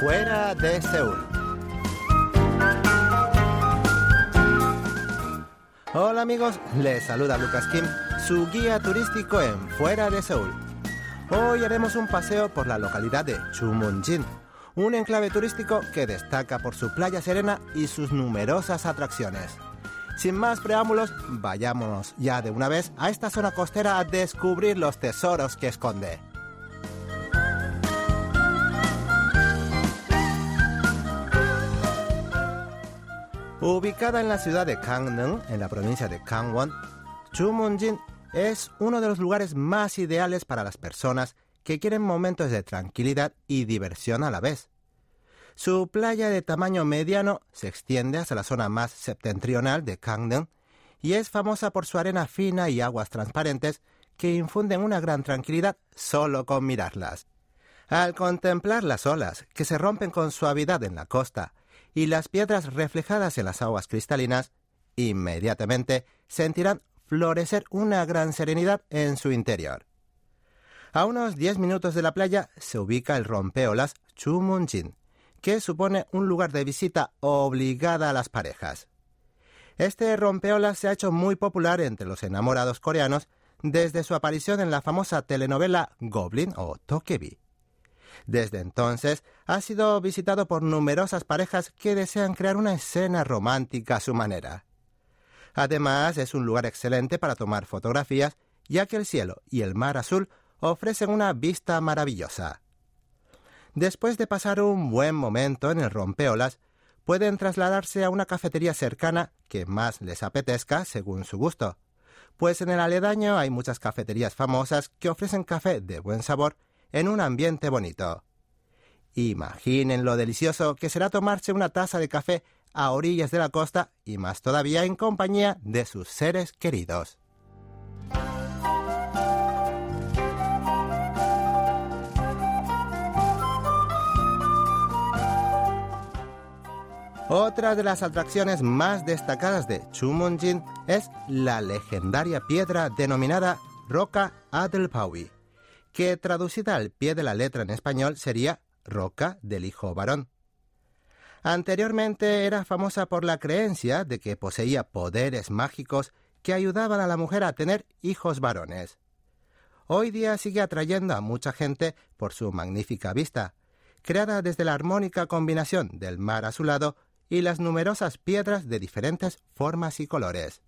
de Seúl. Hola amigos, les saluda Lucas Kim, su guía turístico en Fuera de Seúl. Hoy haremos un paseo por la localidad de Chumunjin, un enclave turístico que destaca por su playa serena y sus numerosas atracciones. Sin más preámbulos, vayámonos ya de una vez a esta zona costera a descubrir los tesoros que esconde. Ubicada en la ciudad de Gangneung, en la provincia de Gangwon, Chumunjin es uno de los lugares más ideales para las personas que quieren momentos de tranquilidad y diversión a la vez. Su playa de tamaño mediano se extiende hasta la zona más septentrional de Gangneung y es famosa por su arena fina y aguas transparentes que infunden una gran tranquilidad solo con mirarlas. Al contemplar las olas que se rompen con suavidad en la costa y las piedras reflejadas en las aguas cristalinas, inmediatamente sentirán florecer una gran serenidad en su interior. A unos 10 minutos de la playa se ubica el rompeolas Chumunjin, que supone un lugar de visita obligada a las parejas. Este rompeolas se ha hecho muy popular entre los enamorados coreanos desde su aparición en la famosa telenovela Goblin o Tokebi. Desde entonces ha sido visitado por numerosas parejas que desean crear una escena romántica a su manera. Además, es un lugar excelente para tomar fotografías, ya que el cielo y el mar azul ofrecen una vista maravillosa. Después de pasar un buen momento en el rompeolas, pueden trasladarse a una cafetería cercana que más les apetezca según su gusto, pues en el aledaño hay muchas cafeterías famosas que ofrecen café de buen sabor en un ambiente bonito. Imaginen lo delicioso que será tomarse una taza de café a orillas de la costa y más todavía en compañía de sus seres queridos. Otra de las atracciones más destacadas de Chumunjin es la legendaria piedra denominada Roca Adelpawi que traducida al pie de la letra en español sería Roca del Hijo Varón. Anteriormente era famosa por la creencia de que poseía poderes mágicos que ayudaban a la mujer a tener hijos varones. Hoy día sigue atrayendo a mucha gente por su magnífica vista, creada desde la armónica combinación del mar azulado y las numerosas piedras de diferentes formas y colores.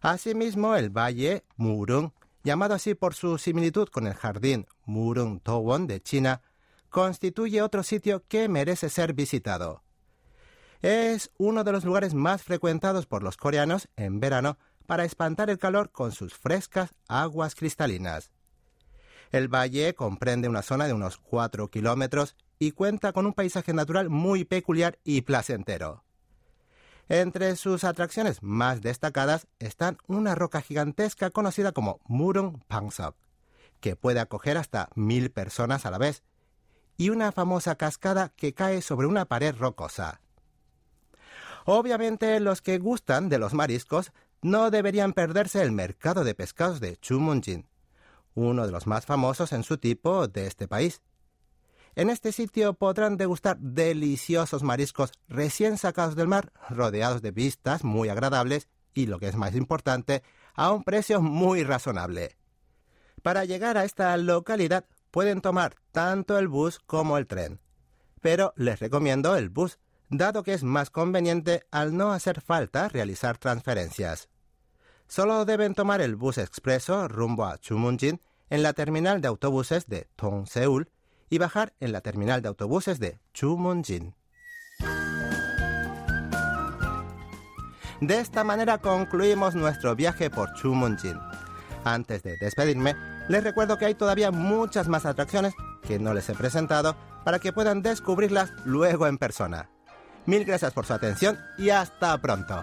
Asimismo, el valle Murung llamado así por su similitud con el jardín Murung Towon de China, constituye otro sitio que merece ser visitado. Es uno de los lugares más frecuentados por los coreanos en verano para espantar el calor con sus frescas aguas cristalinas. El valle comprende una zona de unos 4 kilómetros y cuenta con un paisaje natural muy peculiar y placentero. Entre sus atracciones más destacadas están una roca gigantesca conocida como Murung Pangsok, que puede acoger hasta mil personas a la vez, y una famosa cascada que cae sobre una pared rocosa. Obviamente los que gustan de los mariscos no deberían perderse el mercado de pescados de Chumunjin, uno de los más famosos en su tipo de este país. En este sitio podrán degustar deliciosos mariscos recién sacados del mar, rodeados de vistas muy agradables y, lo que es más importante, a un precio muy razonable. Para llegar a esta localidad pueden tomar tanto el bus como el tren. Pero les recomiendo el bus, dado que es más conveniente al no hacer falta realizar transferencias. Solo deben tomar el bus expreso rumbo a Chumunjin en la terminal de autobuses de Tong Seul y bajar en la terminal de autobuses de Chumunjin. De esta manera concluimos nuestro viaje por Chumunjin. Antes de despedirme, les recuerdo que hay todavía muchas más atracciones que no les he presentado para que puedan descubrirlas luego en persona. Mil gracias por su atención y hasta pronto.